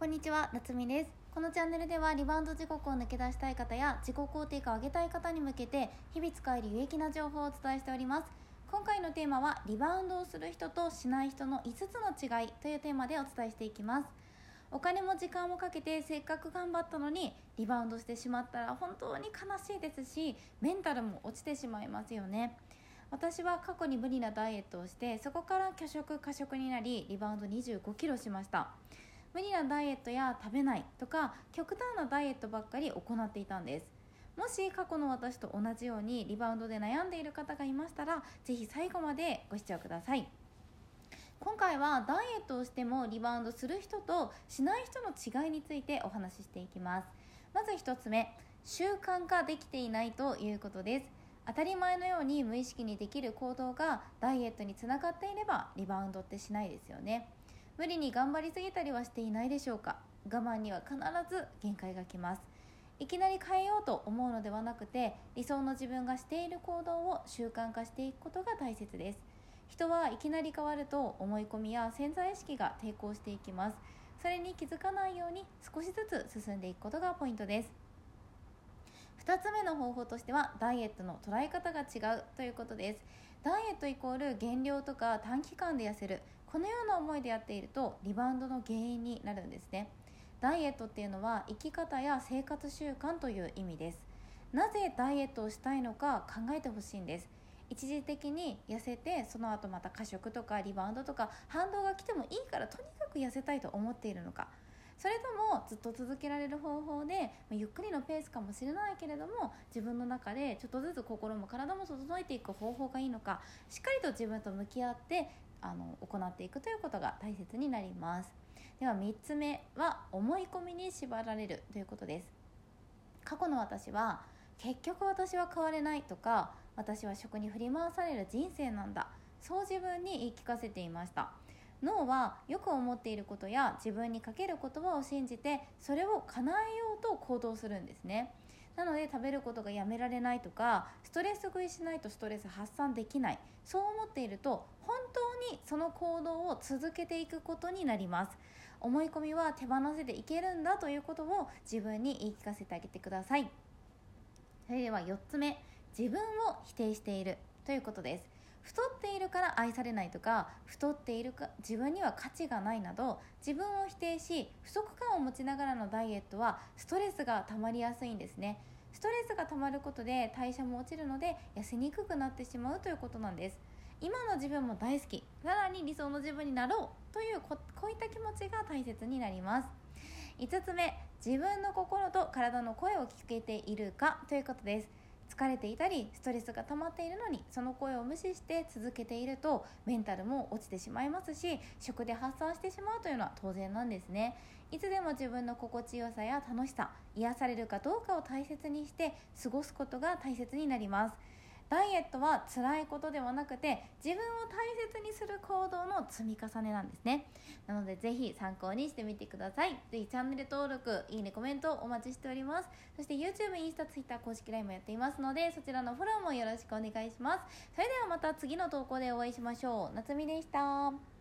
こんにちは、夏美です。このチャンネルではリバウンド時刻を抜け出したい方や自己肯定感を上げたい方に向けて日々使える有益な情報をお伝えしております。今回のテーマはリバウンドをする人としない人の5つの違いというテーマでお伝えしていきます。お金も時間もかけてせっかく頑張ったのにリバウンドしてしまったら本当に悲しいですしメンタルも落ちてしまいますよね。私は過去に無理なダイエットをしてそこから拒食過食になりリバウンド2 5キロしました無理なダイエットや食べないとか極端なダイエットばっかり行っていたんです。もし過去の私と同じようにリバウンドで悩んでいる方がいましたらぜひ最後までご視聴ください。今回はダイエットをしてもリバウンドする人としない人の違いについてお話ししていきます。まず1つ目習慣化できていないということです。当たり前のように無意識にできる行動がダイエットにつながっていればリバウンドってしないですよね。無理に頑張りすぎたりはしていないでしょうか？我慢には必ず限界がきます。いきなり変えようと思うのではなくて理想の自分がしている行動を習慣化していくことが大切です。人はいきなり変わると思い込みや潜在意識が抵抗していきます。それに気づかないように少しずつ進んでいくことがポイントです。2つ目の方法としてはダイエットの捉え方が違うということです。ダイエットイコール減量とか短期間で痩せる。このような思いでやっているとリバウンドの原因になるんですね。ダイエットっていうのは生き方や生活習慣という意味です。なぜダイエットをしたいのか考えてほしいんです。一時的に痩せてその後また過食とかリバウンドとか反動が来てもいいからとにかく痩せたいと思っているのか。それともずっと続けられる方法でまゆっくりのペースかもしれないけれども自分の中でちょっとずつ心も体も整えていく方法がいいのかしっかりと自分と向き合ってあの行っていくということが大切になります。では3つ目は思い込みに縛られるということです。過去の私は結局私は変われないとか私は食に振り回される人生なんだ。そう自分に言い聞かせていました。脳はよく思っていることや自分にかける言葉を信じてそれを叶えようと行動するんですね。なので食べることがやめられないとかストレス食いしないとストレス発散できない。そう思っていると本当にその行動を続けていくことになります。思い込みは手放せていけるんだということを自分に言い聞かせてあげてください。それでは4つ目自分を否定しているということです。太っているから愛されないとか太っているか自分には価値がないなど自分を否定し不足感を持ちながらのダイエットはストレスが溜まりやすいんですね。ストレスが溜まることで代謝も落ちるので痩せにくくなってしまうということなんです。今の自分も大好き。さらに理想の自分になろう。というこういった気持ちが大切になります。5つ目自分の心と体の声を聞けているかということです。疲れていたりストレスが溜まっているのにその声を無視して続けているとメンタルも落ちてしまいますし食で発散してしまうというのは当然なんですね。いつでも自分の心地よさや楽しさ癒されるかどうかを大切にして過ごすことが大切になります。ダイエットは辛いことではなくて自分を大切にする行動の積み重ねなんですね。なのでぜひ参考にしてみてください。ぜひチャンネル登録いいねコメントお待ちしております。そして YouTube インスタ Twitter 公式 LINE もやっていますのでそちらのフォローもよろしくお願いします。それではまた次の投稿でお会いしましょう。夏美でした。